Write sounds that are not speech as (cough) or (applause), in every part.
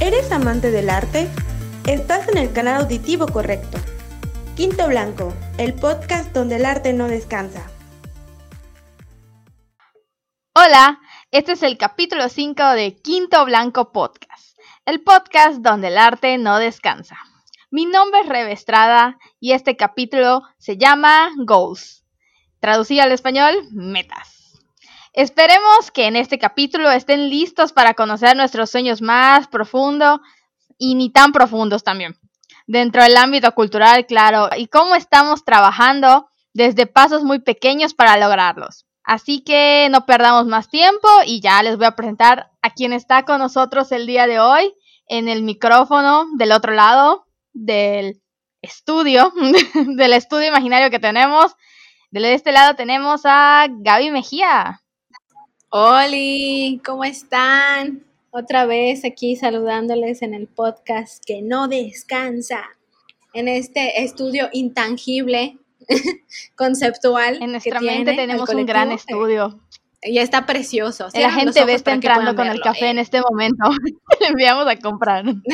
¿Eres amante del arte? Estás en el canal auditivo correcto. Quinto Blanco, el podcast donde el arte no descansa. Hola, este es el capítulo 5 de Quinto Blanco Podcast, el podcast donde el arte no descansa. Mi nombre es Rebe Estrada y este capítulo se llama Goals. Traducido al español, metas. Esperemos que en este capítulo estén listos para conocer nuestros sueños más profundos y ni tan profundos también. Dentro del ámbito cultural, claro, y cómo estamos trabajando desde pasos muy pequeños para lograrlos. Así que no perdamos más tiempo y ya les voy a presentar a quien está con nosotros el día de hoy en el micrófono del otro lado del estudio, (laughs) del estudio imaginario que tenemos. De este lado tenemos a Gaby Mejía. Hola, ¿cómo están? Otra vez aquí saludándoles en el podcast que no descansa, en este estudio intangible, (laughs) conceptual. En nuestra mente tenemos un gran estudio. Y está precioso. La gente ve está entrando con el café en este momento. (laughs) Le enviamos a comprar. (laughs)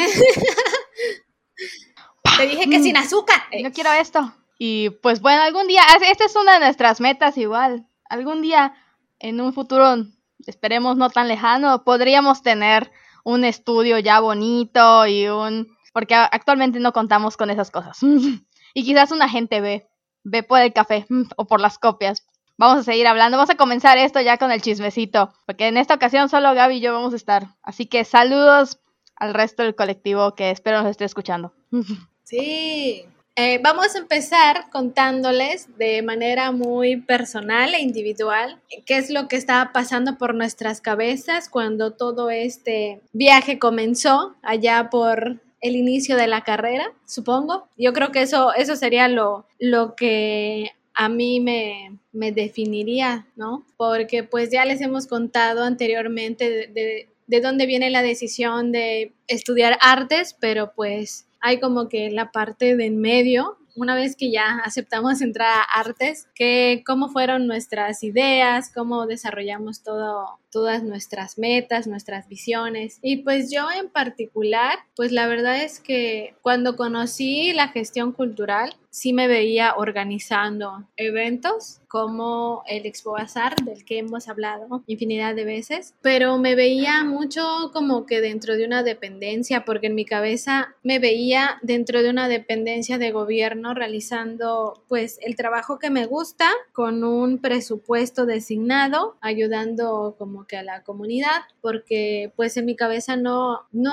Te dije que sin azúcar. No quiero esto. Y pues bueno, algún día, esta es una de nuestras metas igual. Algún día en un futuro, esperemos no tan lejano, podríamos tener un estudio ya bonito y un... porque actualmente no contamos con esas cosas. (laughs) y quizás una gente ve, ve por el café (laughs) o por las copias. Vamos a seguir hablando, vamos a comenzar esto ya con el chismecito, porque en esta ocasión solo Gaby y yo vamos a estar. Así que saludos al resto del colectivo que espero nos esté escuchando. (laughs) Sí, eh, vamos a empezar contándoles de manera muy personal e individual qué es lo que estaba pasando por nuestras cabezas cuando todo este viaje comenzó allá por el inicio de la carrera, supongo. Yo creo que eso, eso sería lo, lo que a mí me, me definiría, ¿no? Porque pues ya les hemos contado anteriormente de, de, de dónde viene la decisión de estudiar artes, pero pues hay como que la parte de en medio, una vez que ya aceptamos entrar a artes, que cómo fueron nuestras ideas, cómo desarrollamos todo, todas nuestras metas, nuestras visiones. Y pues yo en particular, pues la verdad es que cuando conocí la gestión cultural, sí me veía organizando eventos como el Expo Bazar, del que hemos hablado infinidad de veces, pero me veía mucho como que dentro de una dependencia, porque en mi cabeza me veía dentro de una dependencia de gobierno realizando pues el trabajo que me gusta con un presupuesto designado, ayudando como que a la comunidad, porque pues en mi cabeza no, no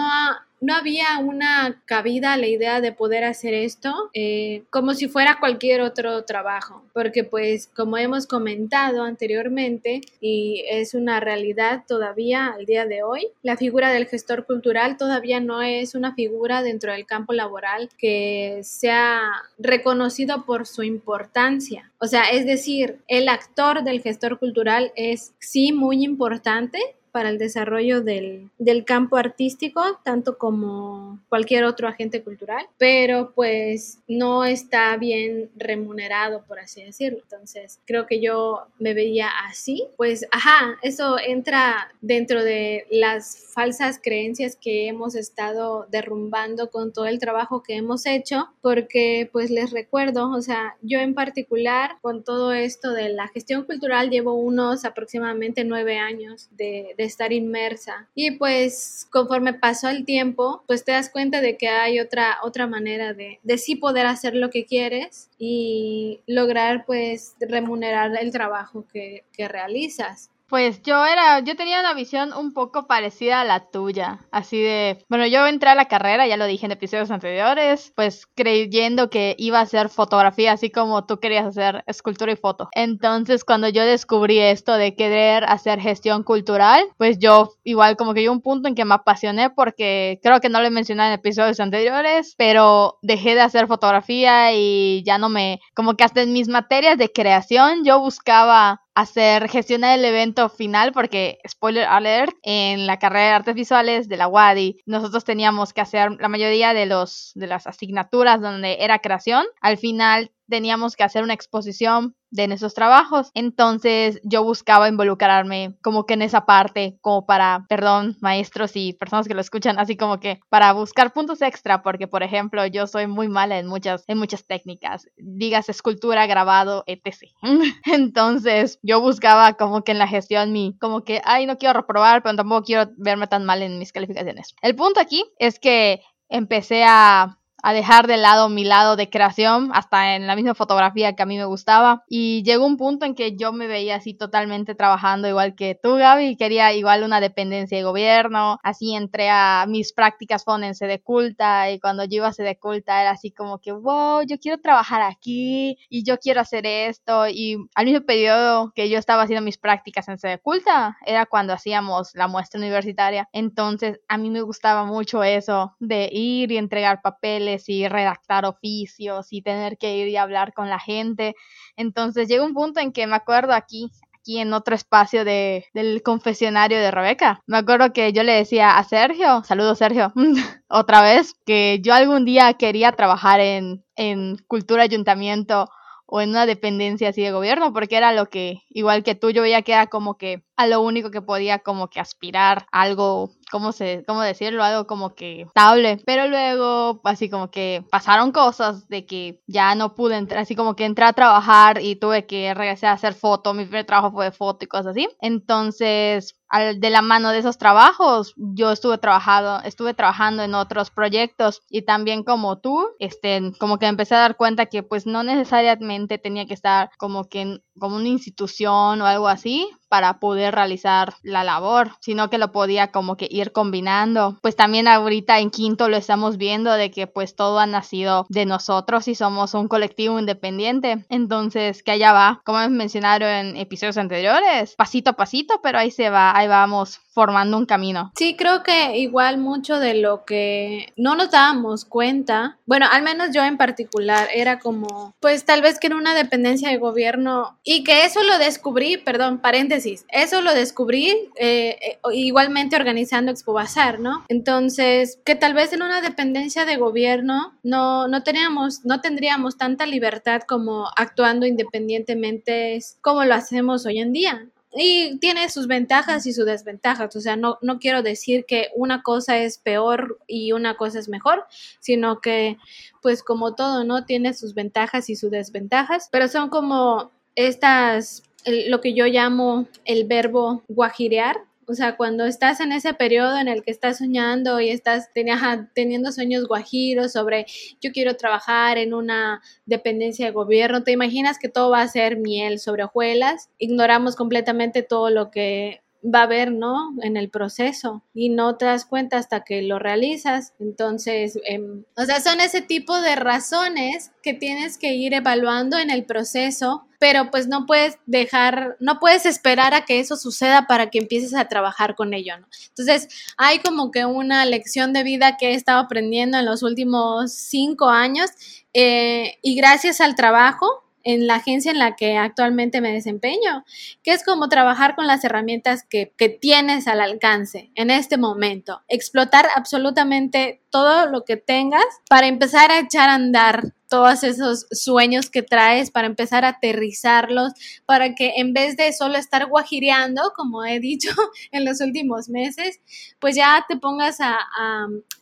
no había una cabida a la idea de poder hacer esto eh, como si fuera cualquier otro trabajo, porque pues como hemos comentado anteriormente y es una realidad todavía al día de hoy, la figura del gestor cultural todavía no es una figura dentro del campo laboral que sea reconocido por su importancia. O sea, es decir, el actor del gestor cultural es sí muy importante, para el desarrollo del, campo artístico, tanto como cualquier otro agente cultural, pero pues no está bien remunerado, por así decirlo. Entonces, creo que yo me veía así. Pues, ajá, eso entra dentro de las falsas creencias que hemos estado derrumbando con todo el trabajo que hemos hecho, porque pues les recuerdo, o sea, yo en particular con todo esto de la gestión cultural llevo unos aproximadamente nueve años de estar inmersa. Y pues conforme pasó el tiempo, pues te das cuenta de que hay otra, otra manera de, de sí poder hacer lo que quieres y lograr pues remunerar el trabajo que, que realizas. Pues yo era, yo tenía una visión un poco parecida a la tuya, así de, bueno, yo entré a la carrera, ya lo dije en episodios anteriores, pues creyendo que iba a hacer fotografía, así como tú querías hacer escultura y foto. Entonces, cuando yo descubrí esto de querer hacer gestión cultural, pues yo igual como que yo un punto en que me apasioné porque creo que no lo he mencionado en episodios anteriores, pero dejé de hacer fotografía y ya no me, como que hasta en mis materias de creación yo buscaba hacer, gestionar el evento final, porque, spoiler alert, en la carrera de artes visuales de la WADI, nosotros teníamos que hacer la mayoría de, los, de las asignaturas donde era creación. Al final teníamos que hacer una exposición de nuestros trabajos. Entonces yo buscaba involucrarme como que en esa parte, como para, perdón, maestros y personas que lo escuchan, así como que para buscar puntos extra, porque por ejemplo yo soy muy mala en muchas, en muchas técnicas, digas escultura, grabado, etc. (laughs) Entonces yo buscaba como que en la gestión mi, como que, ay, no quiero reprobar, pero tampoco quiero verme tan mal en mis calificaciones. El punto aquí es que empecé a a dejar de lado mi lado de creación, hasta en la misma fotografía que a mí me gustaba. Y llegó un punto en que yo me veía así totalmente trabajando igual que tú, Gaby, quería igual una dependencia de gobierno. Así entré a mis prácticas fueron en sede culta y cuando yo iba a sede culta era así como que, wow, yo quiero trabajar aquí y yo quiero hacer esto. Y al mismo periodo que yo estaba haciendo mis prácticas en sede culta, era cuando hacíamos la muestra universitaria. Entonces a mí me gustaba mucho eso de ir y entregar papeles y redactar oficios y tener que ir y hablar con la gente. Entonces llega un punto en que me acuerdo aquí, aquí en otro espacio de, del confesionario de Rebeca. Me acuerdo que yo le decía a Sergio, saludo Sergio, (laughs) otra vez, que yo algún día quería trabajar en, en cultura ayuntamiento o en una dependencia así de gobierno, porque era lo que, igual que tú, yo veía que era como que a lo único que podía como que aspirar algo ¿cómo, se, cómo decirlo? Algo como que estable. Pero luego, así como que pasaron cosas de que ya no pude entrar, así como que entré a trabajar y tuve que regresar a hacer foto. Mi primer trabajo fue de foto y cosas así. Entonces, al, de la mano de esos trabajos, yo estuve trabajando, estuve trabajando en otros proyectos y también como tú, este, como que empecé a dar cuenta que pues no necesariamente tenía que estar como que en, como una institución o algo así para poder realizar la labor, sino que lo podía como que ir combinando. Pues también ahorita en quinto lo estamos viendo de que pues todo ha nacido de nosotros y somos un colectivo independiente. Entonces, que allá va, como hemos mencionado en episodios anteriores, pasito a pasito, pero ahí se va, ahí vamos formando un camino. Sí, creo que igual mucho de lo que no nos dábamos cuenta, bueno, al menos yo en particular, era como, pues tal vez que era una dependencia de gobierno y que eso lo descubrí, perdón, paréntesis, eso lo descubrí eh, eh, igualmente organizando Expo Bazar, ¿no? Entonces, que tal vez en una dependencia de gobierno no, no teníamos, no tendríamos tanta libertad como actuando independientemente como lo hacemos hoy en día y tiene sus ventajas y sus desventajas. O sea, no, no quiero decir que una cosa es peor y una cosa es mejor, sino que, pues como todo, ¿no? Tiene sus ventajas y sus desventajas, pero son como estas, lo que yo llamo el verbo guajirear, o sea, cuando estás en ese periodo en el que estás soñando y estás teniendo sueños guajiros sobre yo quiero trabajar en una dependencia de gobierno, te imaginas que todo va a ser miel sobre hojuelas, ignoramos completamente todo lo que va a haber, ¿no? En el proceso y no te das cuenta hasta que lo realizas. Entonces, em, o sea, son ese tipo de razones que tienes que ir evaluando en el proceso, pero pues no puedes dejar, no puedes esperar a que eso suceda para que empieces a trabajar con ello, ¿no? Entonces, hay como que una lección de vida que he estado aprendiendo en los últimos cinco años eh, y gracias al trabajo en la agencia en la que actualmente me desempeño, que es como trabajar con las herramientas que, que, tienes al alcance en este momento, explotar absolutamente todo lo que tengas para empezar a echar a andar todos esos sueños que traes para empezar a aterrizarlos, para que en vez de solo estar guajireando, como he dicho (laughs) en los últimos meses, pues ya te pongas a,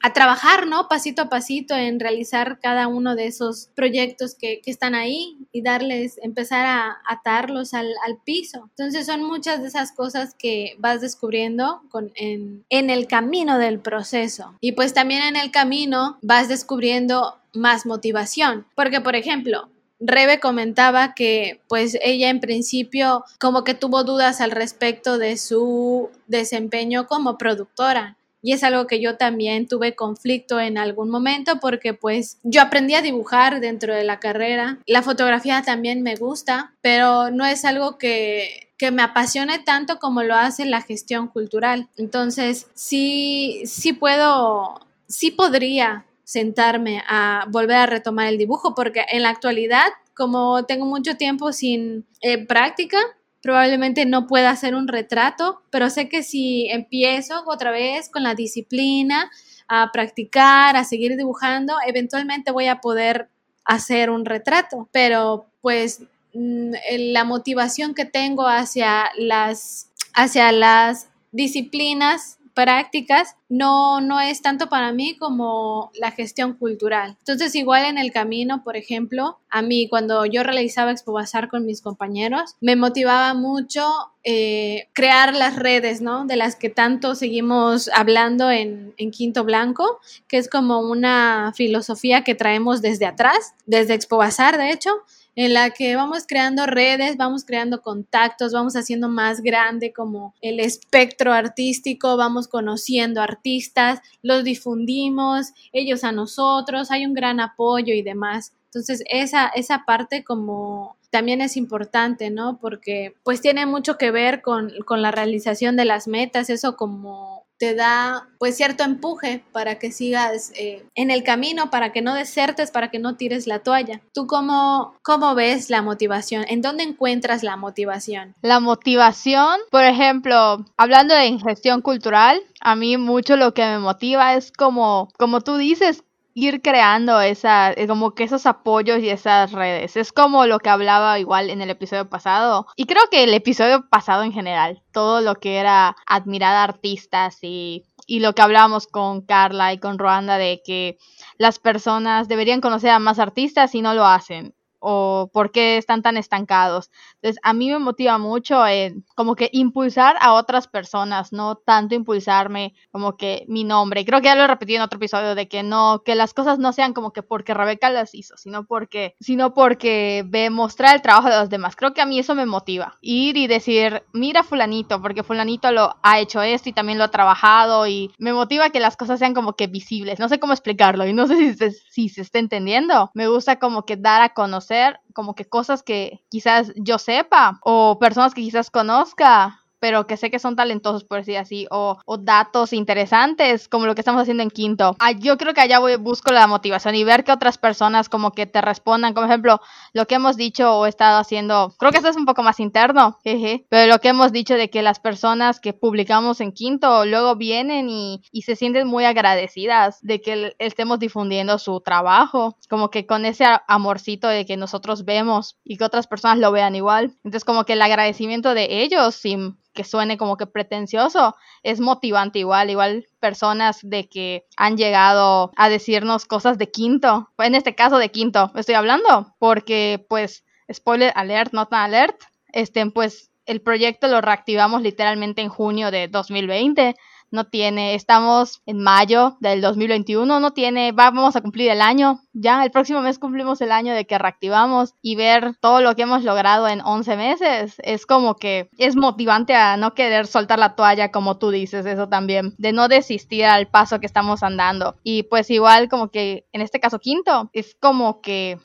a, trabajar, ¿no? Pasito a pasito en realizar cada uno de esos proyectos que, que están ahí y darles, empezar a atarlos al, al, piso. Entonces son muchas de esas cosas que vas descubriendo con, en, en el camino del proceso. Y pues también en el camino vas descubriendo más motivación. Porque, por ejemplo, Rebe comentaba que pues ella en principio como que tuvo dudas al respecto de su desempeño como productora. Y es algo que yo también tuve conflicto en algún momento porque pues yo aprendí a dibujar dentro de la carrera. La fotografía también me gusta, pero no es algo que, que me apasione tanto como lo hace la gestión cultural. Entonces sí, sí puedo, sí podría sentarme a volver a retomar el dibujo, porque en la actualidad, como tengo mucho tiempo sin eh, práctica, probablemente no pueda hacer un retrato, pero sé que si empiezo otra vez con la disciplina, a practicar, a seguir dibujando, eventualmente voy a poder hacer un retrato, pero pues mm, la motivación que tengo hacia las, hacia las disciplinas prácticas no, no es tanto para mí como la gestión cultural. Entonces, igual en el camino, por ejemplo, a mí cuando yo realizaba Expo Bazar con mis compañeros, me motivaba mucho eh, crear las redes, ¿no? De las que tanto seguimos hablando en, en Quinto Blanco, que es como una filosofía que traemos desde atrás, desde Expo Bazar, de hecho, en la que vamos creando redes, vamos creando contactos, vamos haciendo más grande como el espectro artístico, vamos conociendo artistas, los difundimos, ellos a nosotros, hay un gran apoyo y demás. Entonces, esa, esa parte como también es importante, ¿no? Porque pues tiene mucho que ver con, con la realización de las metas, eso como te da pues cierto empuje para que sigas eh, en el camino, para que no desertes, para que no tires la toalla. ¿Tú cómo, cómo ves la motivación? ¿En dónde encuentras la motivación? La motivación, por ejemplo, hablando de gestión cultural, a mí mucho lo que me motiva es como, como tú dices, ir creando esa, eh, como que esos apoyos y esas redes. Es como lo que hablaba igual en el episodio pasado. Y creo que el episodio pasado en general, todo lo que era admirar a artistas y, y lo que hablábamos con Carla y con Ruanda de que las personas deberían conocer a más artistas y no lo hacen o por qué están tan estancados. Entonces, a mí me motiva mucho en como que impulsar a otras personas, no tanto impulsarme como que mi nombre. Creo que ya lo he repetido en otro episodio de que no, que las cosas no sean como que porque Rebeca las hizo, sino porque, sino porque ve mostrar el trabajo de los demás. Creo que a mí eso me motiva. Ir y decir, mira fulanito, porque fulanito lo ha hecho esto y también lo ha trabajado y me motiva que las cosas sean como que visibles. No sé cómo explicarlo y no sé si se, si se está entendiendo. Me gusta como que dar a conocer como que cosas que quizás yo sepa o personas que quizás conozca pero que sé que son talentosos, por decir así, o, datos interesantes, como lo que estamos haciendo en quinto. Ah, yo creo que allá voy, busco la motivación y ver que otras personas como que te respondan, como ejemplo, lo que hemos dicho o estado haciendo, creo que esto es un poco más interno, jeje, pero lo que hemos dicho de que las personas que publicamos en quinto luego vienen y, y se sienten muy agradecidas de que estemos difundiendo su trabajo, como que con ese amorcito de que nosotros vemos y que otras personas lo vean igual. Entonces como que el agradecimiento de ellos sin que suene como que pretencioso, es motivante igual, igual personas de que han llegado a decirnos cosas de quinto, en este caso de quinto estoy hablando, porque pues, spoiler alert, not alert, este, pues el proyecto lo reactivamos literalmente en junio de 2020 no tiene, estamos en mayo del 2021, no tiene, vamos a cumplir el año, ya el próximo mes cumplimos el año de que reactivamos y ver todo lo que hemos logrado en 11 meses es como que es motivante a no querer soltar la toalla como tú dices, eso también, de no desistir al paso que estamos andando. Y pues igual como que en este caso quinto, es como que,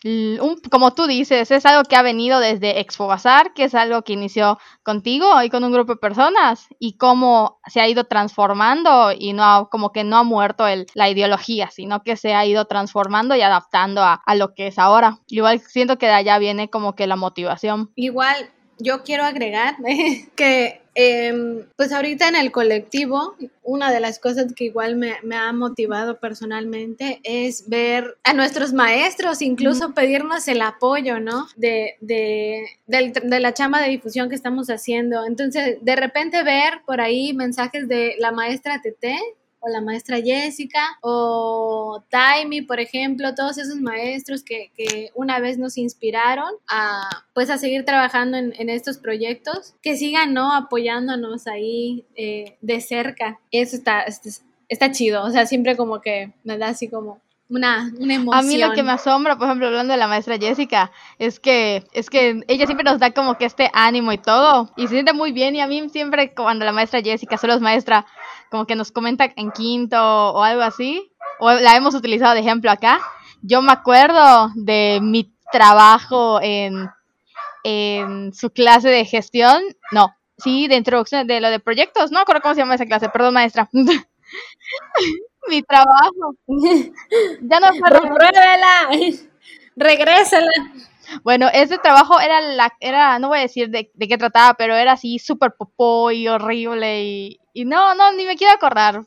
como tú dices, es algo que ha venido desde Expo Bazar, que es algo que inició contigo y con un grupo de personas y cómo se ha ido transformando y no como que no ha muerto el, la ideología, sino que se ha ido transformando y adaptando adaptando a, lo que es ahora. Igual siento que de allá viene como que la motivación. Igual yo quiero agregar (laughs) que em, pues ahorita en el colectivo, una de las cosas que igual me, ha motivado personalmente es ver a nuestros maestros, incluso pedirnos el apoyo, ¿no? De, de, de, la chamba de difusión que estamos haciendo. Entonces, de repente ver por ahí mensajes de la maestra Tete o la maestra Jessica, o Taimi, por ejemplo, todos esos maestros que, que, una vez nos inspiraron a, pues, a seguir trabajando en, en estos proyectos, que sigan, ¿no? Apoyándonos ahí eh, de cerca. Eso está, está, está chido, o sea, siempre como que me da así como una, una, emoción. A mí lo que me asombra, por ejemplo, hablando de la maestra Jessica, es que es que ella siempre nos da como que este ánimo y todo, y se siente muy bien, y a mí siempre cuando la maestra Jessica solo es maestra, como que nos comenta en quinto o algo así, o la hemos utilizado de ejemplo acá, yo me acuerdo de mi trabajo en, en su clase de gestión, no, sí, de introducción de lo de proyectos, no acuerdo cómo se llama esa clase, perdón maestra. (laughs) mi trabajo. (laughs) ya no Repruébela. Regrésela. Bueno, ese trabajo era la, era, no voy a decir de, qué trataba, pero era así súper popó y horrible y, y no, no, ni me quiero acordar.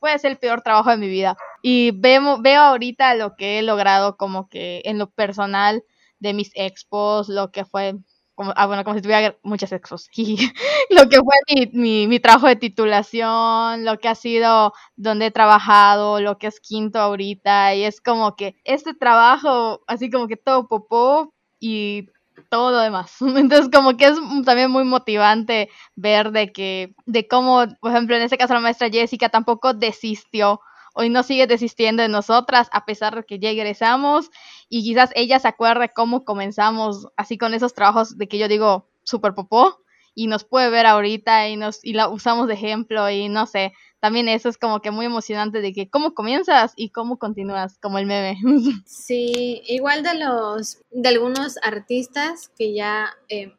Puede ser el peor trabajo de mi vida. y veo, veo ahorita lo que he logrado como que en lo personal de mis expos, lo que fue como, ah, bueno, como si tuviera muchas expos. (laughs) lo que fue mi, mi, mi, trabajo de titulación, lo que ha sido donde he trabajado, lo que es quinto ahorita, y es como que este trabajo, así como que todo popó y todo lo demás. (laughs) Entonces, como que es también muy motivante ver de que, de cómo, por ejemplo, en este caso la maestra Jessica tampoco desistió hoy no sigue desistiendo de nosotras a pesar de que ya egresamos y quizás ella se acuerde cómo comenzamos así con esos trabajos de que yo digo super popó y nos puede ver ahorita y nos y la usamos de ejemplo y no sé, también eso es como que muy emocionante de que cómo comienzas y cómo continúas, como el meme. (laughs) Sí, igual de los de algunos artistas que ya eh,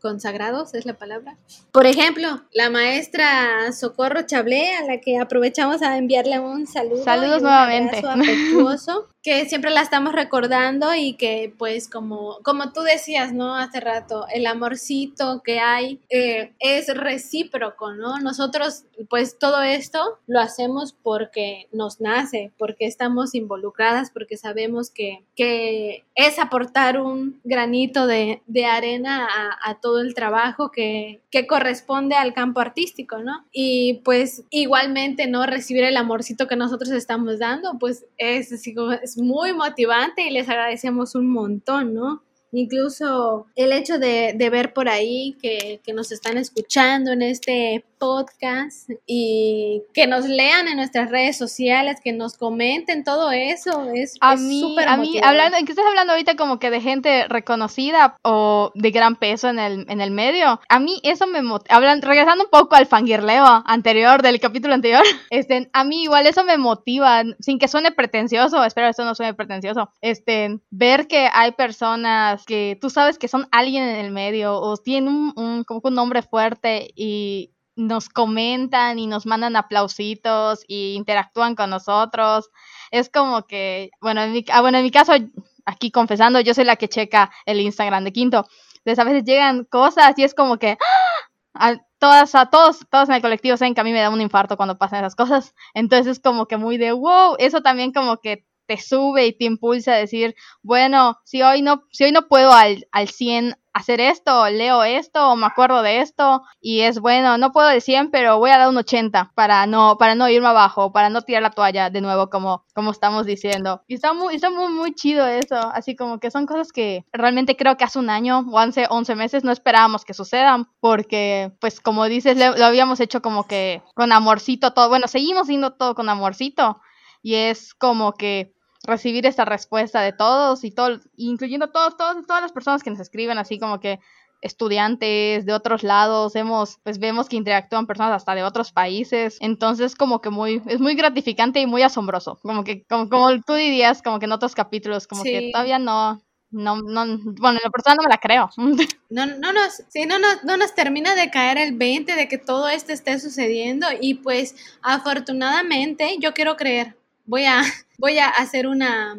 consagrados, es la palabra. Por ejemplo, la maestra Socorro Chablé, a la que aprovechamos a enviarle un saludo. Saludos nuevamente. afectuoso, (laughs) que siempre la estamos recordando y que pues como, como tú decías, ¿no? Hace rato, el amorcito que hay eh, es recíproco, ¿no? Nosotros pues todo esto lo hacemos porque nos nace, porque estamos involucradas, porque sabemos que, que es aportar un granito de, de arena a, todo el trabajo que, que corresponde al campo artístico, ¿no? Y pues igualmente, ¿no? Recibir el amorcito que nosotros estamos dando, pues es así como muy motivante y les agradecemos un montón, ¿no? Incluso el hecho de, de ver por ahí que, que, nos están escuchando en este podcast y que nos lean en nuestras redes sociales, que nos comenten todo eso, es a mí, a mí hablando, ¿en qué estás hablando ahorita como que de gente reconocida o de gran peso en el, en el medio? A mí eso me motiva, regresando un poco al fangirleo anterior, del capítulo anterior, (laughs) este, a mí igual eso me motiva, sin que suene pretencioso, espero que esto no suene pretencioso, este, ver que hay personas que tú sabes que son alguien en el medio o tienen un, como un nombre fuerte y nos comentan y nos mandan aplausitos y interactúan con nosotros. Es como que, bueno, en mi, ah, bueno, en mi caso, aquí confesando, yo soy la que checa el Instagram de Quinto. Entonces a veces llegan cosas y es como que ¡ah! a todas, a todos, todos en el colectivo saben que a mí me da un infarto cuando pasan esas cosas. Entonces es como que muy de wow, eso también como que te sube y te impulsa a decir, bueno, si hoy no, si hoy no puedo al, al 100 hacer esto, leo esto, o me acuerdo de esto, y es bueno, no puedo 100, pero voy a dar un 80 para no, para no irme abajo, para no tirar la toalla de nuevo, como, como estamos diciendo. Y está muy, está muy, muy chido eso, así como que son cosas que realmente creo que hace un año o hace 11 meses no esperábamos que sucedan, porque, pues, como dices, lo habíamos hecho como que con amorcito todo, bueno, seguimos haciendo todo con amorcito, y es como que recibir esta respuesta de todos y todo, incluyendo todos, todos, todas las personas que nos escriben, así como que estudiantes de otros lados, hemos, pues vemos que interactúan personas hasta de otros países, entonces como que muy, es muy gratificante y muy asombroso, como que, como, como tú dirías, como que en otros capítulos, como que todavía no, no, no, bueno, la persona no me la creo. (laughs) No, no nos, sí, no nos, no nos termina de caer el 20 de que todo esto esté sucediendo y pues afortunadamente yo quiero creer, voy a, (laughs) voy a hacer una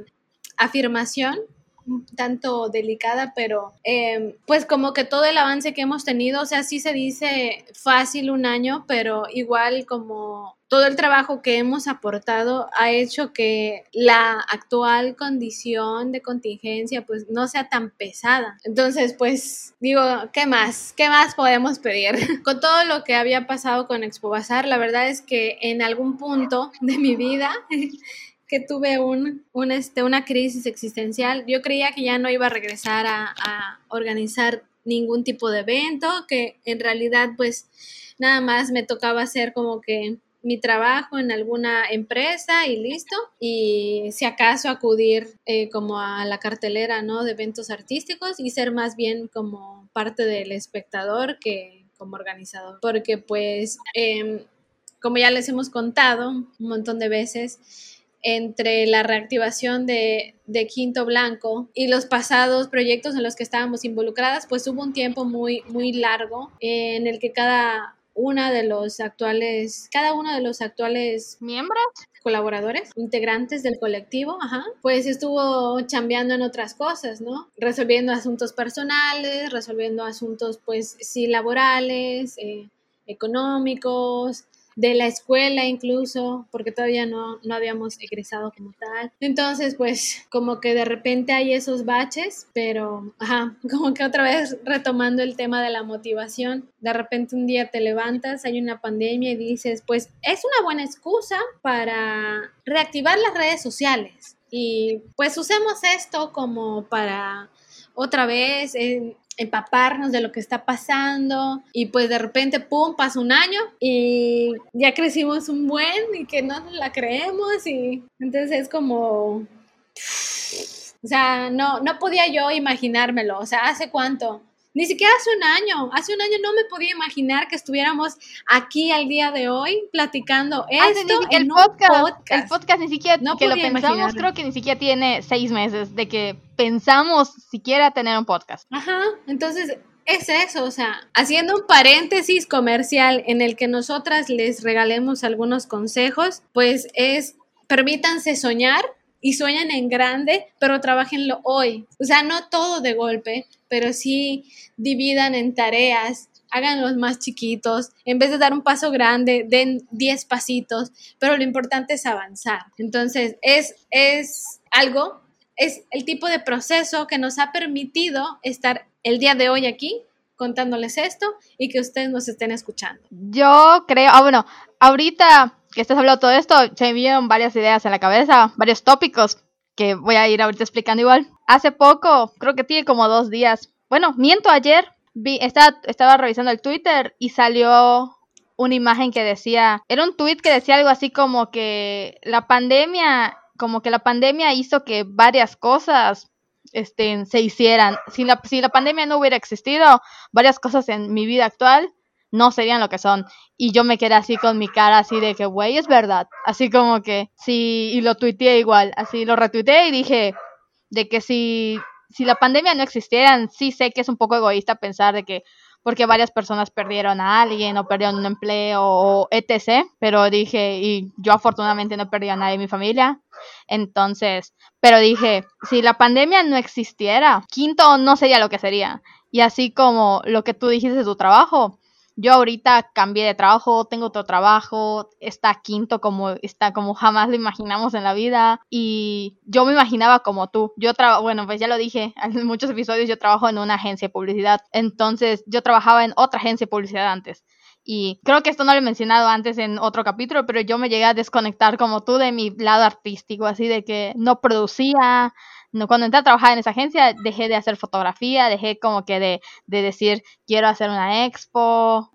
afirmación un tanto delicada, pero em, pues como que todo el avance que hemos tenido, o sea, sí se dice fácil un año, pero igual como todo el trabajo que hemos aportado ha hecho que la actual condición de contingencia pues no sea tan pesada. Entonces, pues digo, ¿qué más? ¿Qué más podemos pedir? (laughs) con todo lo que había pasado con Expo Bazar, la verdad es que en algún punto de mi vida (laughs) que tuve este, una crisis existencial. Yo creía que ya no iba a regresar a, a, organizar ningún tipo de evento, que en realidad pues nada más me tocaba hacer como que mi trabajo en alguna empresa y listo. Y si acaso acudir eh, como a la cartelera ¿no? de eventos artísticos y ser más bien como parte del espectador que como organizador. Porque pues, eh, como ya les hemos contado un montón de veces, entre la reactivación de, de, Quinto Blanco y los pasados proyectos en los que estábamos involucradas, pues hubo un tiempo muy, muy largo en el que cada una de los actuales, cada uno de los actuales miembros colaboradores, integrantes del colectivo, ajá, pues estuvo chambeando en otras cosas, ¿no? Resolviendo asuntos personales, resolviendo asuntos, pues sí, laborales, eh, económicos, de la escuela incluso, porque todavía no, no habíamos egresado como tal. Entonces, pues como que de repente hay esos baches, pero, ajá, (laughs) como que otra vez retomando el tema de la motivación, de repente un día te levantas, hay una pandemia y dices, pues es una buena excusa para reactivar las redes sociales. Y pues usemos esto como para otra vez empaparnos de lo que está pasando y pues de repente, ¡pum!, pasa un año y ya crecimos un buen y que no la creemos y entonces es como... O sea, no, no podía yo imaginármelo. O sea, ¿hace cuánto? Ni siquiera hace un año. Hace un año no me podía imaginar que estuviéramos aquí al día de hoy platicando ah, esto el podcast, El podcast ni siquiera no que lo pensamos, creo que ni siquiera tiene seis meses de que pensamos siquiera tener un podcast. Ajá. Entonces es eso, o sea, haciendo un paréntesis comercial en el que nosotras les regalemos algunos consejos, pues es permítanse soñar y sueñan en grande, pero trabajenlo hoy. O sea, no todo de golpe, pero sí dividan en tareas, háganlos más chiquitos, en vez de dar un paso grande, den 10 pasitos, pero lo importante es avanzar. Entonces, es, es algo, es el tipo de proceso que nos ha permitido estar el día de hoy aquí contándoles esto y que ustedes nos estén escuchando. Yo creo, ah, bueno, ahorita que estás hablando todo esto, se me vinieron varias ideas en la cabeza, varios tópicos que voy a ir ahorita explicando igual. Hace poco, creo que tiene como dos días, bueno, miento ayer, vi, estaba, estaba revisando el Twitter y salió una imagen que decía, era un tweet que decía algo así como que la pandemia, como que la pandemia hizo que varias cosas este, se hicieran. Si la, si la pandemia no hubiera existido, varias cosas en mi vida actual no serían lo que son. Y yo me quedé así con mi cara así de que, güey, es verdad. Así como que, sí, y lo tuiteé igual, así lo retuiteé y dije de que si, si la pandemia no existiera, sí sé que es un poco egoísta pensar de que porque varias personas perdieron a alguien o perdieron un empleo o etc. Pero dije, y yo afortunadamente no perdí a nadie en mi familia. Entonces, pero dije, si la pandemia no existiera, quinto no sería lo que sería. Y así como lo que tú dijiste de tu trabajo, yo ahorita cambié de trabajo, tengo otro trabajo, está quinto como está como jamás lo imaginamos en la vida y yo me imaginaba como tú. Yo trabajo, bueno, pues ya lo dije (laughs) en muchos episodios, yo trabajo en una agencia de publicidad. Entonces, yo trabajaba en otra agencia de publicidad antes. Y creo que esto no lo he mencionado antes en otro capítulo, pero yo me llegué a desconectar como tú de mi lado artístico, así de que no producía, no, cuando entré a trabajar en esa agencia, dejé de hacer fotografía, dejé como que de, de decir, quiero hacer una expo.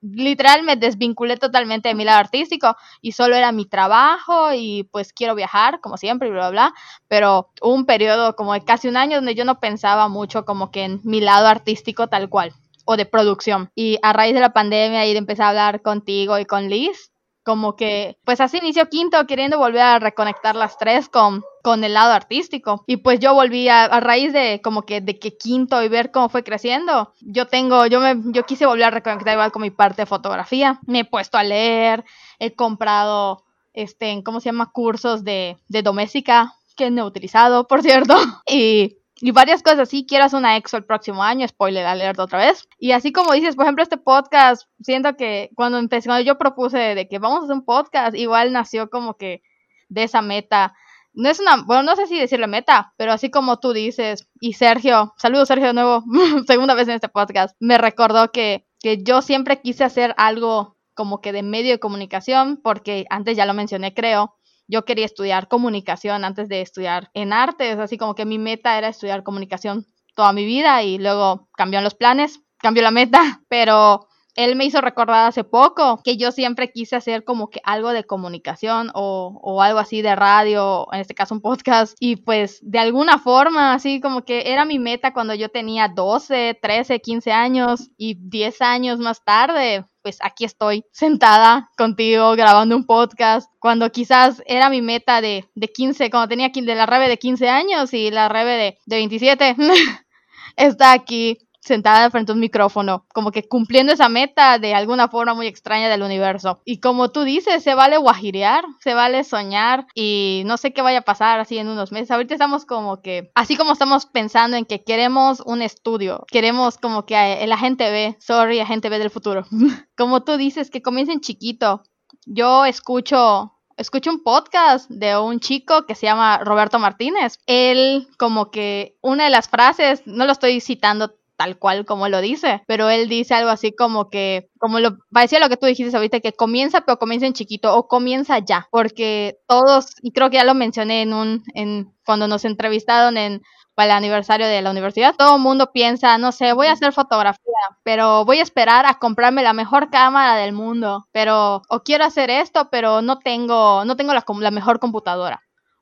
literal, me desvinculé totalmente de mi lado artístico y solo era mi trabajo y pues quiero viajar, como siempre, y bla, bla, bla. Pero un periodo como de casi un año donde yo no pensaba mucho como que en mi lado artístico tal cual o de producción. Y a raíz de la pandemia y de empezar a hablar contigo y con Liz, como que, pues así inició Quinto queriendo volver a reconectar las tres con, con el lado artístico. Y pues yo volví a, raíz de como que de que Quinto y ver cómo fue creciendo, yo tengo, yo me, yo quise volver a reconectar igual con mi parte de fotografía. Me he puesto a leer, he comprado, este, ¿cómo se llama? Cursos de, de doméstica que no he utilizado, por cierto. (laughs) Y y varias cosas así. Quiero hacer una EXO el próximo año, spoiler alert otra vez. Y así como dices, por ejemplo, este podcast, siento que cuando empecé, cuando yo propuse de que vamos a hacer un podcast, igual nació como que de esa meta. No es una, bueno, no sé si decirle meta, pero así como tú dices, y Sergio, saludos Sergio de nuevo, (laughs) segunda vez en este podcast, me recordó que, que yo siempre quise hacer algo como que de medio de comunicación, porque antes ya lo mencioné, creo, yo quería estudiar comunicación antes de estudiar en artes, así como que mi meta era estudiar comunicación toda mi vida y luego cambiaron los planes, cambió la meta, (laughs) pero él me hizo recordar hace poco que yo siempre quise hacer como que algo de comunicación o, o, algo así de radio, en este caso un podcast, y pues de alguna forma, así como que era mi meta cuando yo tenía 12, 13, 15 años y 10 años más tarde, pues aquí estoy sentada contigo grabando un podcast, cuando quizás era mi meta de, de 15, cuando tenía de la Rebe de 15 años y la Rebe de, de 27. (laughs) está aquí sentada frente a un micrófono, como que cumpliendo esa meta de alguna forma muy extraña del universo. Y como tú dices, se vale guajirear, se vale soñar y no sé qué vaya a pasar así en unos meses. Ahorita estamos como que, así como estamos pensando en que queremos un estudio, queremos como que la gente ve, sorry, gente ve del futuro. (laughs) como tú dices, que comiencen chiquito. Yo escucho escucho un podcast de un chico que se llama Roberto Martínez. Él como que una de las frases, no lo estoy citando tal cual como lo dice, pero él dice algo así como que, como lo parecía lo que tú dijiste ahorita, que comienza, pero comienza en chiquito o comienza ya, porque todos, y creo que ya lo mencioné en un, en cuando nos entrevistaron en para el aniversario de la universidad, todo el mundo piensa, no sé, voy a hacer fotografía, pero voy a esperar a comprarme la mejor cámara del mundo, pero o quiero hacer esto, pero no tengo no tengo la, la mejor computadora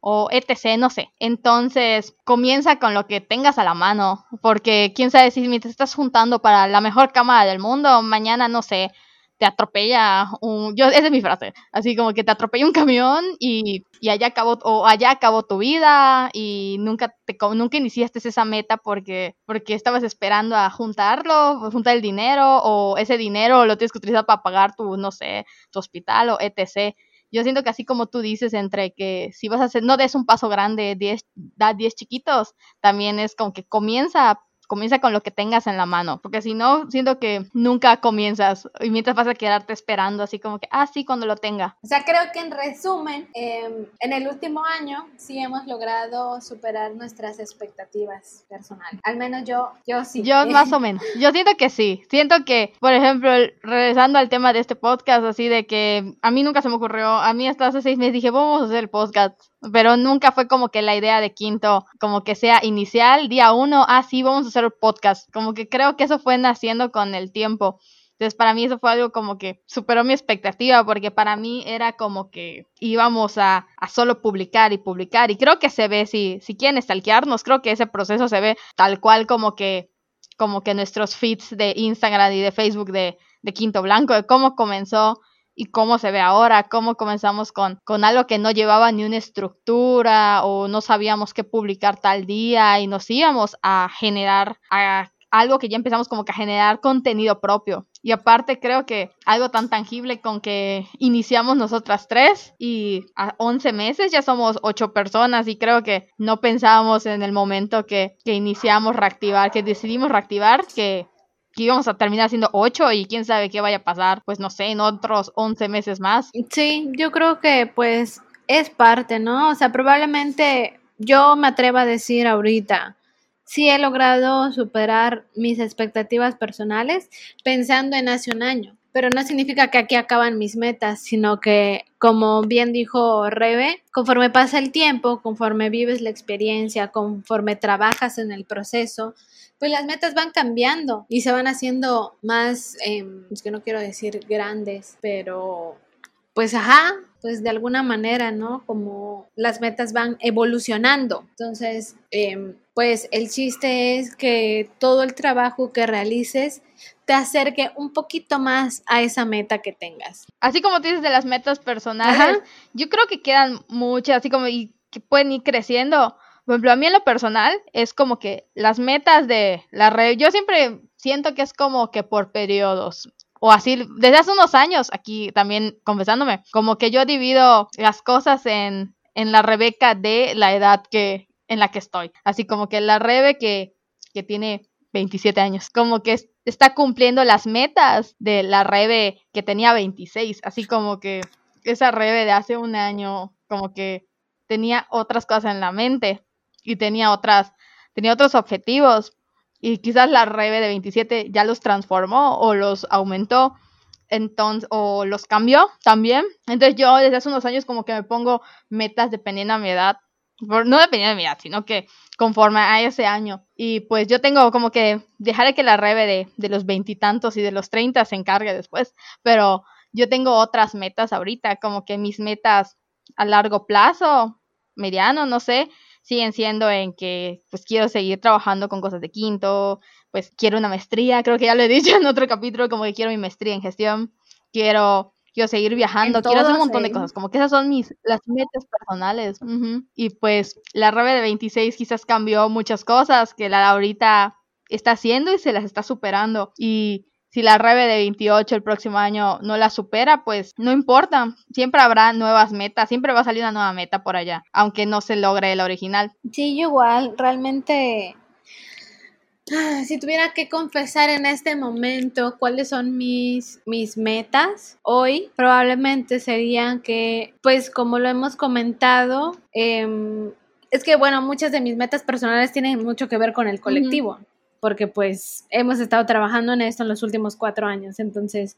o etc, no sé. Entonces, comienza con lo que tengas a la mano, porque quién sabe si te estás juntando para la mejor cámara del mundo, mañana, no sé, te atropella un... Yo, esa es mi frase, así como que te atropella un camión y, y allá acabó, o allá acabó tu vida y nunca, te, nunca iniciaste esa meta porque, porque estabas esperando a juntarlo, juntar el dinero, o ese dinero lo tienes que utilizar para pagar tu, no sé, tu hospital o etc yo siento que así como tú dices, entre que si vas a hacer, no des un paso grande, 10, da 10 chiquitos, también es como que comienza comienza con lo que tengas en la mano, porque si no, siento que nunca comienzas y mientras vas a quedarte esperando así como que, ah, sí, cuando lo tenga. O sea, creo que en resumen, em, en el último año sí hemos logrado superar nuestras expectativas personales. Al menos yo, yo sí. Yo (laughs) más o menos. Yo siento que sí. Siento que, por ejemplo, regresando al tema de este podcast, así de que a mí nunca se me ocurrió, a mí hasta hace seis meses dije, vamos a hacer el podcast pero nunca fue como que la idea de quinto, como que sea inicial, día uno, ah, sí, vamos a hacer podcast. Como que creo que eso fue naciendo con el tiempo. Entonces, para mí eso fue algo como que superó mi expectativa, porque para mí era como que íbamos a, a solo publicar y publicar. Y creo que se ve, si, si quieren stalkearnos, creo que ese proceso se ve tal cual como que, como que nuestros feeds de Instagram y de Facebook de, de Quinto Blanco, de cómo comenzó y cómo se ve ahora, cómo comenzamos con, con algo que no llevaba ni una estructura o no sabíamos qué publicar tal día y nos íbamos a generar a algo que ya empezamos como que a generar contenido propio. Y aparte creo que algo tan tangible con que iniciamos nosotras tres y a 11 meses ya somos ocho personas y creo que no pensábamos en el momento que, que iniciamos reactivar, que decidimos reactivar, que que íbamos a terminar siendo ocho y quién sabe qué vaya a pasar, pues no sé, en otros 11 meses más. Sí, yo creo que pues es parte, ¿no? O sea, probablemente yo me atrevo a decir ahorita, sí he logrado superar mis expectativas personales pensando en hace un año, pero no significa que aquí acaban mis metas, sino que, como bien dijo Rebe, conforme pasa el tiempo, conforme vives la experiencia, conforme trabajas en el proceso, pues las metas van cambiando y se van haciendo más, em, es que no quiero decir grandes, pero pues ajá, pues de alguna manera, ¿no? Como las metas van evolucionando. Entonces, em, pues el chiste es que todo el trabajo que realices te acerque un poquito más a esa meta que tengas. Así como dices de las metas personales, yo creo que quedan muchas, así como y que pueden ir creciendo por ejemplo, a mí en lo personal es como que las metas de la red, yo siempre siento que es como que por periodos. O así, desde hace unos años, aquí también confesándome, como que yo divido las cosas en, en la Rebeca de la edad que, en la que estoy. Así como que la Rebe que, que tiene 27 años, como que está cumpliendo las metas de la Rebe que tenía 26. Así como que esa Rebe de hace un año, como que tenía otras cosas en la mente y tenía otras, tenía otros objetivos. Y quizás la Rebe de 27 ya los transformó o los aumentó. Entonces, o los cambió también. Entonces yo desde hace unos años como que me pongo metas dependiendo de mi edad. No dependiendo de mi edad, sino que conforme a ese año. Y pues yo tengo como que dejar que la Rebe de, de los veintitantos y, y de los treinta se encargue después. Pero yo tengo otras metas ahorita, como que mis metas a largo plazo, mediano, no sé, siguen siendo en que pues quiero seguir trabajando con cosas de quinto, pues quiero una maestría, creo que ya lo he (laughs) dicho en otro capítulo, como que quiero mi maestría en gestión, quiero quiero seguir viajando, quiero hacer un montón de cosas, como que esas son mis las metas personales. Y pues la Rebe de 26 quizás cambió muchas cosas, que la de ahorita está haciendo y se las está superando. Y si la Rebe de 28 el próximo año no la supera, pues no importa. Siempre habrá nuevas metas, siempre va a salir una nueva meta por allá, aunque no se logre la original. Sí, yo igual, realmente ah, si tuviera que confesar en este momento cuáles son mis, mis metas hoy, probablemente serían que, pues como lo hemos comentado, em, es que bueno, muchas de mis metas personales tienen mucho que ver con el colectivo porque pues hemos estado trabajando en esto en los últimos cuatro años, entonces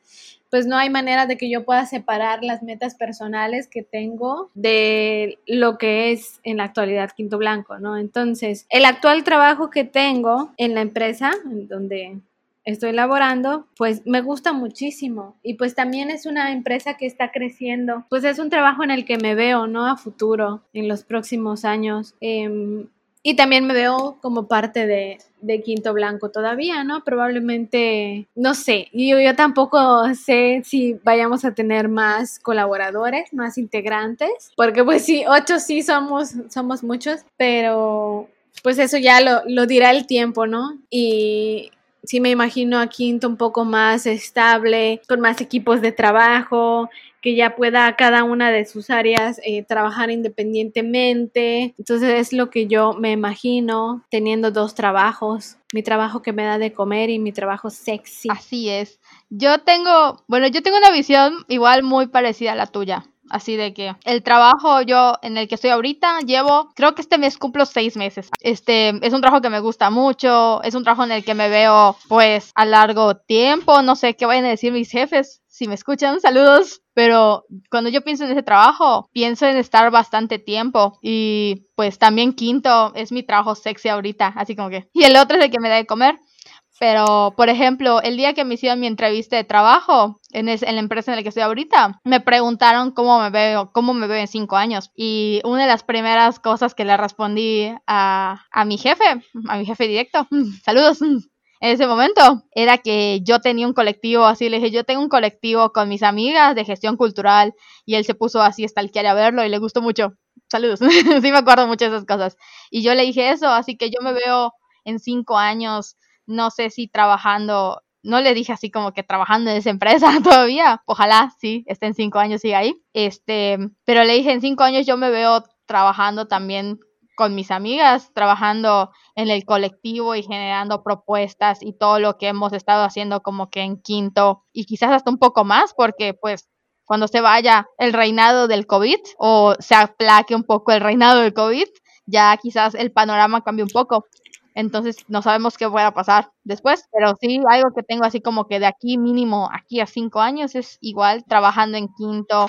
pues no hay manera de que yo pueda separar las metas personales que tengo de lo que es en la actualidad Quinto Blanco, ¿no? Entonces, el actual trabajo que tengo en la empresa, donde estoy laborando, pues me gusta muchísimo. Y pues también es una empresa que está creciendo. Pues es un trabajo en el que me veo, ¿no? A futuro, en los próximos años. Eh, y también me veo como parte de, Quinto Blanco todavía, ¿no? Probablemente, no sé, yo, yo tampoco sé si vayamos a tener más colaboradores, más integrantes, porque pues sí, ocho sí somos, somos muchos, pero pues eso ya lo, lo dirá el tiempo, ¿no? Y sí me imagino a Quinto un poco más estable, con más equipos de trabajo, que ya pueda cada una de sus áreas eh, trabajar independientemente. Entonces es lo que yo me imagino teniendo dos trabajos, mi trabajo que me da de comer y mi trabajo sexy. Así es. Yo tengo, bueno, yo tengo una visión igual muy parecida a la tuya. Así de que el trabajo yo en el que estoy ahorita llevo, creo que este mes cumplo seis meses. Este es un trabajo que me gusta mucho, es un trabajo en el que me veo pues a largo tiempo, no sé qué vayan a decir mis jefes. Si me escuchan, saludos. Pero cuando yo pienso en ese trabajo, pienso en estar bastante tiempo. Y pues también quinto es mi trabajo sexy ahorita. Así como que. Y el otro es el que me da de comer. Pero, por ejemplo, el día que me hicieron mi entrevista de trabajo en, la empresa en la que estoy ahorita, me preguntaron cómo me veo, cómo me veo en cinco años. Y una de las primeras cosas que le respondí a, a mi jefe, a mi jefe directo, (laughs) saludos, en ese momento, era que yo tenía un colectivo, así le dije, yo tengo un colectivo con mis amigas de gestión cultural y él se puso así el a verlo y le gustó mucho. Saludos, (laughs) sí me acuerdo mucho de esas cosas. Y yo le dije eso, así que yo me veo en cinco años no sé si trabajando, no le dije así como que trabajando en esa empresa (laughs) todavía, ojalá sí, esté en cinco años, siga ahí, este, pero le dije en cinco años yo me veo trabajando también con mis amigas, trabajando en el colectivo y generando propuestas y todo lo que hemos estado haciendo como que en quinto y quizás hasta un poco más porque pues cuando se vaya el reinado del COVID o se aplaque un poco el reinado del COVID, ya quizás el panorama cambie un poco entonces no sabemos qué pueda pasar después, pero sí algo que tengo así como que de aquí mínimo aquí a cinco años es igual trabajando en quinto,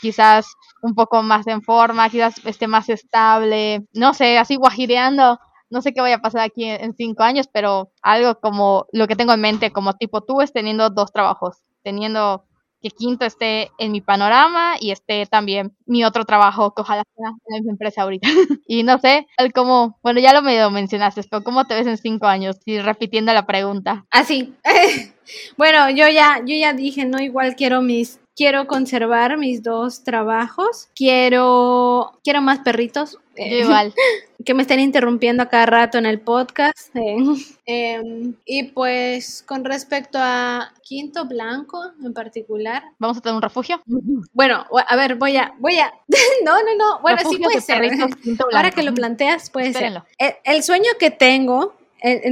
quizás un poco más en forma, quizás esté más estable, no sé, así guajireando, no sé qué vaya a pasar aquí en, cinco años, pero algo como lo que tengo en mente como tipo tú es teniendo dos trabajos, teniendo que quinto esté en mi panorama y esté también mi otro trabajo, que ojalá sea en mi empresa ahorita. (laughs) y no sé, como, bueno, ya lo medio mencionaste, pero ¿cómo te ves en cinco años? Y repitiendo la pregunta. Así. (laughs) bueno, yo ya, yo ya dije, no, igual quiero mis quiero conservar mis dos trabajos. Quiero, quiero más perritos. igual. (laughs) que me estén interrumpiendo a cada rato en el podcast. Eh, (laughs) em, y pues con respecto a Quinto Blanco en particular. ¿Vamos a tener un refugio? (laughs) Bueno, a ver, voy a, voy a. no, no, no. Bueno, sí puede ser. Ahora que lo planteas, puede ser. el sueño que tengo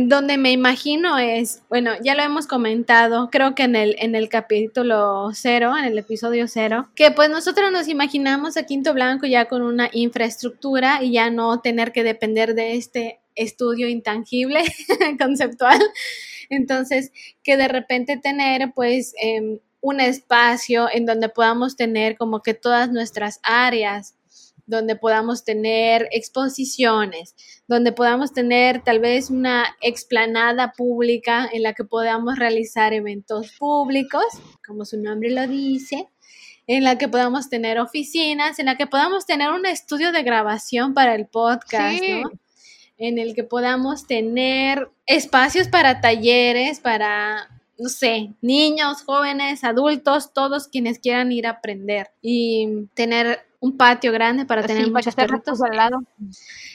donde me imagino es, bueno, ya lo hemos comentado, creo que en el, en el capítulo cero, en el episodio cero, que pues nosotros nos imaginamos a Quinto Blanco ya con una infraestructura y ya no tener que depender de este estudio intangible (laughs) conceptual. Entonces, que de repente tener pues em, un espacio en donde podamos tener como que todas nuestras áreas donde podamos tener exposiciones, donde podamos tener tal vez una explanada pública en la que podamos realizar eventos públicos, como su nombre lo dice, en la que podamos tener oficinas, en la que podamos tener un estudio de grabación para el podcast, ¿no? En el que podamos tener espacios para talleres, para no sé, niños, jóvenes, adultos, todos quienes quieran ir a aprender y tener un patio grande para tener muchos perritos al lado.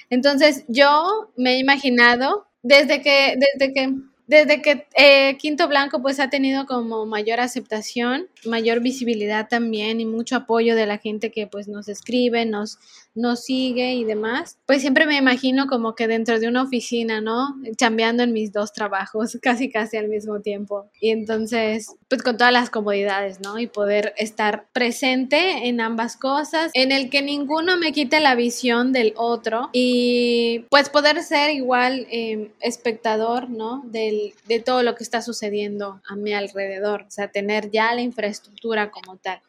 Entonces, yo me he imaginado desde que, desde que desde que eh, Quinto Blanco pues ha tenido como mayor aceptación, mayor visibilidad también y mucho apoyo de la gente que pues nos escribe, nos, nos sigue y demás, pues siempre me imagino como que dentro de una oficina, ¿no? Chambeando en mis dos trabajos, (laughs) casi casi al mismo tiempo. Y entonces, pues con todas las comodidades, ¿no? Y poder estar presente en ambas cosas, en el que ninguno me quite la visión del otro y pues poder ser igual em, espectador, ¿no? Del, de todo lo que está sucediendo a mi alrededor, o sea, tener ya la infraestructura como tal.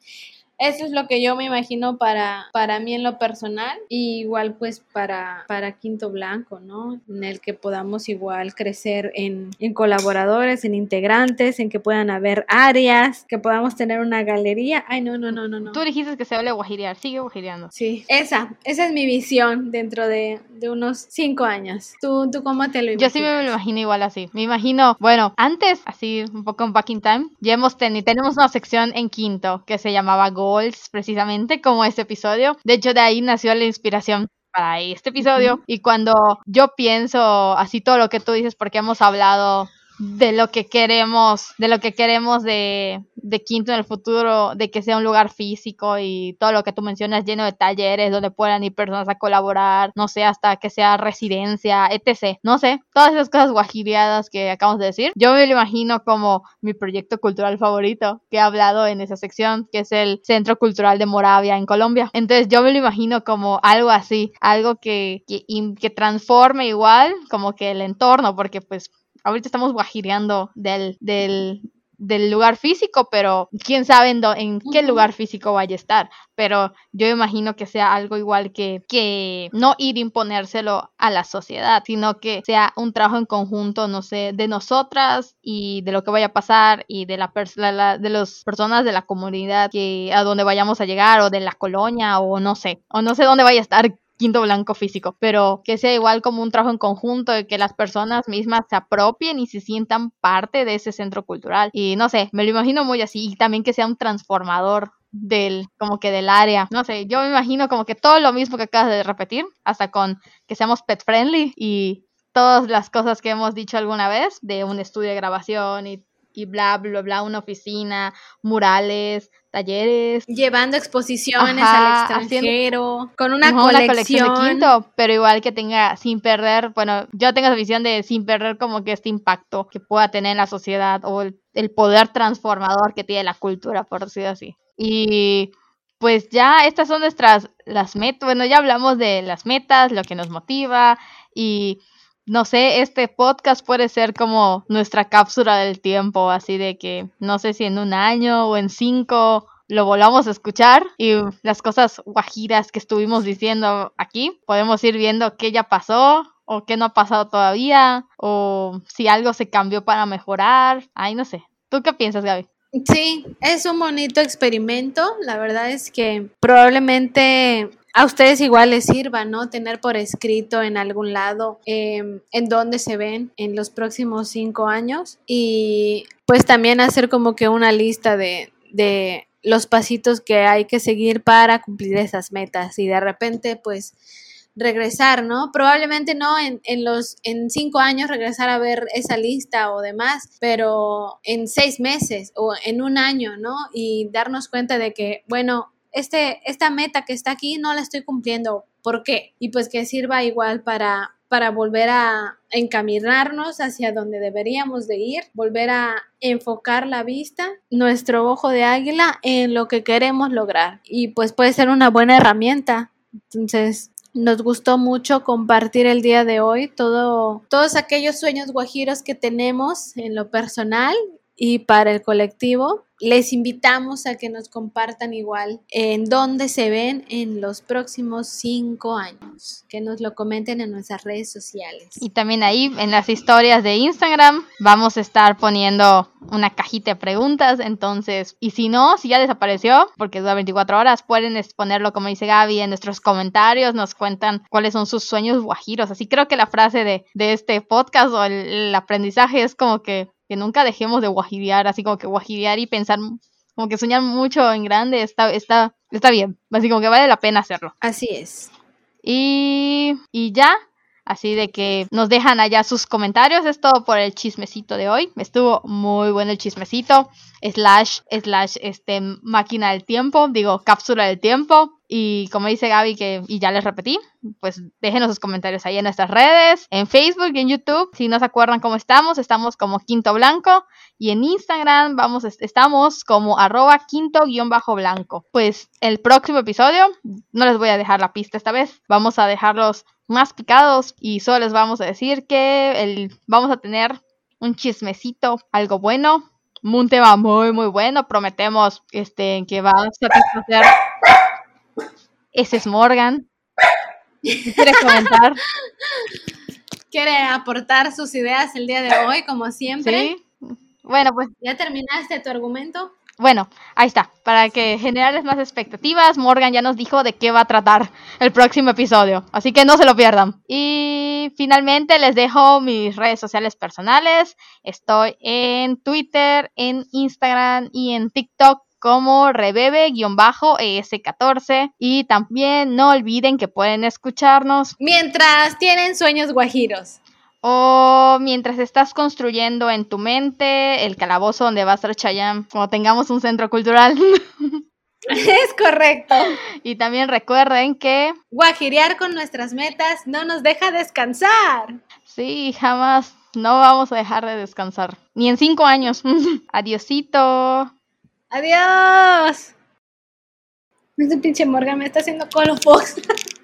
Eso es lo que yo me imagino para, para mí en lo personal y igual pues para, para Quinto Blanco, ¿no? En el que podamos igual crecer en, en colaboradores, en integrantes, en que puedan haber áreas, que podamos tener una galería. Ay, no, no, no, no, no. Tú dijiste que se vale guajirear, sigue guajireando. Sí, esa, esa es mi visión dentro de, de unos cinco años. ¿Tú, ¿Tú cómo te lo imaginas? Yo sí me lo imagino igual así. Me imagino, bueno, antes, así un poco en back in time, ya hemos tenido, tenemos una sección en quinto que se llamaba Precisamente como este episodio. De hecho, de ahí nació la inspiración para este episodio. Y cuando yo pienso así todo lo que tú dices, porque hemos hablado de lo que queremos, de lo que queremos de, de Quinto en el futuro, de que sea un lugar físico y todo lo que tú mencionas lleno de talleres donde puedan ir personas a colaborar, no sé, hasta que sea residencia, etc. No sé, todas esas cosas guajireadas que acabamos de decir. Yo me lo imagino como mi proyecto cultural favorito que he hablado en esa sección, que es el Centro Cultural de Moravia en Colombia. Entonces yo me lo imagino como algo así, algo que, que, que transforme igual como que el entorno, porque pues ahorita estamos guajireando del, del, del lugar físico, pero quién sabe en, do- en qué lugar físico vaya a estar. Pero yo imagino que sea algo igual que, que no ir a imponérselo a la sociedad, sino que sea un trabajo en conjunto, no sé, de nosotras y de lo que vaya a pasar y de la- la- de las personas de la comunidad que a donde vayamos a llegar o de la colonia o no sé, o no sé dónde vaya a estar quinto blanco físico, pero que sea igual como un trabajo en conjunto y que las personas mismas se apropien y se sientan parte de ese centro cultural. Y no sé, me lo imagino muy así y también que sea un transformador del como que del área. No sé, yo me imagino como que todo lo mismo que acabas de repetir, hasta con que seamos pet friendly y todas las cosas que hemos dicho alguna vez de un estudio de grabación y y bla, bla, bla, una oficina, murales, talleres, Llevando exposiciones Ajá, al extranjero, con una, Ajá, colección. de quinto, pero igual que tenga sin perder, bueno, yo tengo esa visión de sin perder como que este impacto que pueda tener en la sociedad o el, el poder transformador que tiene la cultura, por decirlo así. Y pues ya estas son nuestras las metas, bueno, ya hablamos de las metas, lo que nos motiva y no sé, este podcast puede ser como nuestra cápsula del tiempo, así de que no sé si en un año o en cinco lo volvamos a escuchar y las cosas guajiras que estuvimos diciendo aquí, podemos ir viendo qué ya pasó o qué no ha pasado todavía o si algo se cambió para mejorar. Ay, no sé. ¿Tú qué piensas, Gaby? Sí, es un bonito experimento. La verdad es que probablemente a ustedes igual les sirva, ¿no? Tener por escrito en algún lado eh, en dónde se ven en los próximos cinco años y pues también hacer como que una lista de, de los pasitos que hay que seguir para cumplir esas metas y de repente pues regresar, ¿no? Probablemente no en, en, los en cinco años regresar a ver esa lista o demás, pero en seis meses o en un año, ¿no? Y darnos cuenta de que, bueno, este, esta meta que está aquí no la estoy cumpliendo. ¿Por qué? Y pues que sirva igual para, para volver a encaminarnos hacia donde deberíamos de ir, volver a enfocar la vista, nuestro ojo de águila en lo que queremos lograr. Y pues puede ser una buena herramienta. Entonces, nos gustó mucho compartir el día de hoy todo, todos aquellos sueños guajiros que tenemos en lo personal y para el colectivo. Les invitamos a que nos compartan igual en dónde se ven en los próximos cinco años. Que nos lo comenten en nuestras redes sociales. Y también ahí en las historias de Instagram vamos a estar poniendo una cajita de preguntas. Entonces, y si no, si ya desapareció, porque dura 24 horas, pueden ponerlo como dice Gaby en nuestros comentarios. Nos cuentan cuáles son sus sueños guajiros. Así creo que la frase de, de este podcast o el, el aprendizaje es como que que nunca dejemos de guajirear, así como que guajirear y pensar, como que soñar mucho en grande, está, está, está bien, así como que vale la pena hacerlo. Así es. Y, y ya, Así de que nos dejan allá sus comentarios. Es todo por el chismecito de hoy. Estuvo muy bueno el chismecito. Slash, slash, este, máquina del tiempo. Digo, cápsula del tiempo. Y como dice Gaby, que, y ya les repetí, pues déjenos sus comentarios ahí en nuestras redes, en Facebook y en YouTube. Si no se acuerdan cómo estamos, estamos como Quinto Blanco. Y en Instagram vamos, estamos como arroba quinto guion bajo blanco. Pues el próximo episodio, no les voy a dejar la pista esta vez, vamos a dejarlos más picados y solo les vamos a decir que el, vamos a tener un chismecito, algo bueno, un tema muy muy bueno, prometemos este que va a satisfacer ese es Morgan. ¿Quiere comentar? ¿Quiere aportar sus ideas el día de hoy, como siempre? Sí. Bueno, pues. ¿Ya terminaste tu argumento? Bueno, ahí está. Para que generales más expectativas, Morgan ya nos dijo de qué va a tratar el próximo episodio. Así que no se lo pierdan. Y finalmente les dejo mis redes sociales personales. Estoy en Twitter, en Instagram y en TikTok como rebebe-es14 y también no olviden que pueden escucharnos mientras tienen sueños guajiros o mientras estás construyendo en tu mente el calabozo donde va a estar Chayam cuando tengamos un centro cultural. (laughs) Es correcto. Y también recuerden que guajirear con nuestras metas no nos deja descansar. Sí, jamás. No vamos a dejar de descansar. Ni en cinco años. (laughs) Adiosito. Adiós. Ese pinche Morgan me está haciendo Colo Fox. (laughs)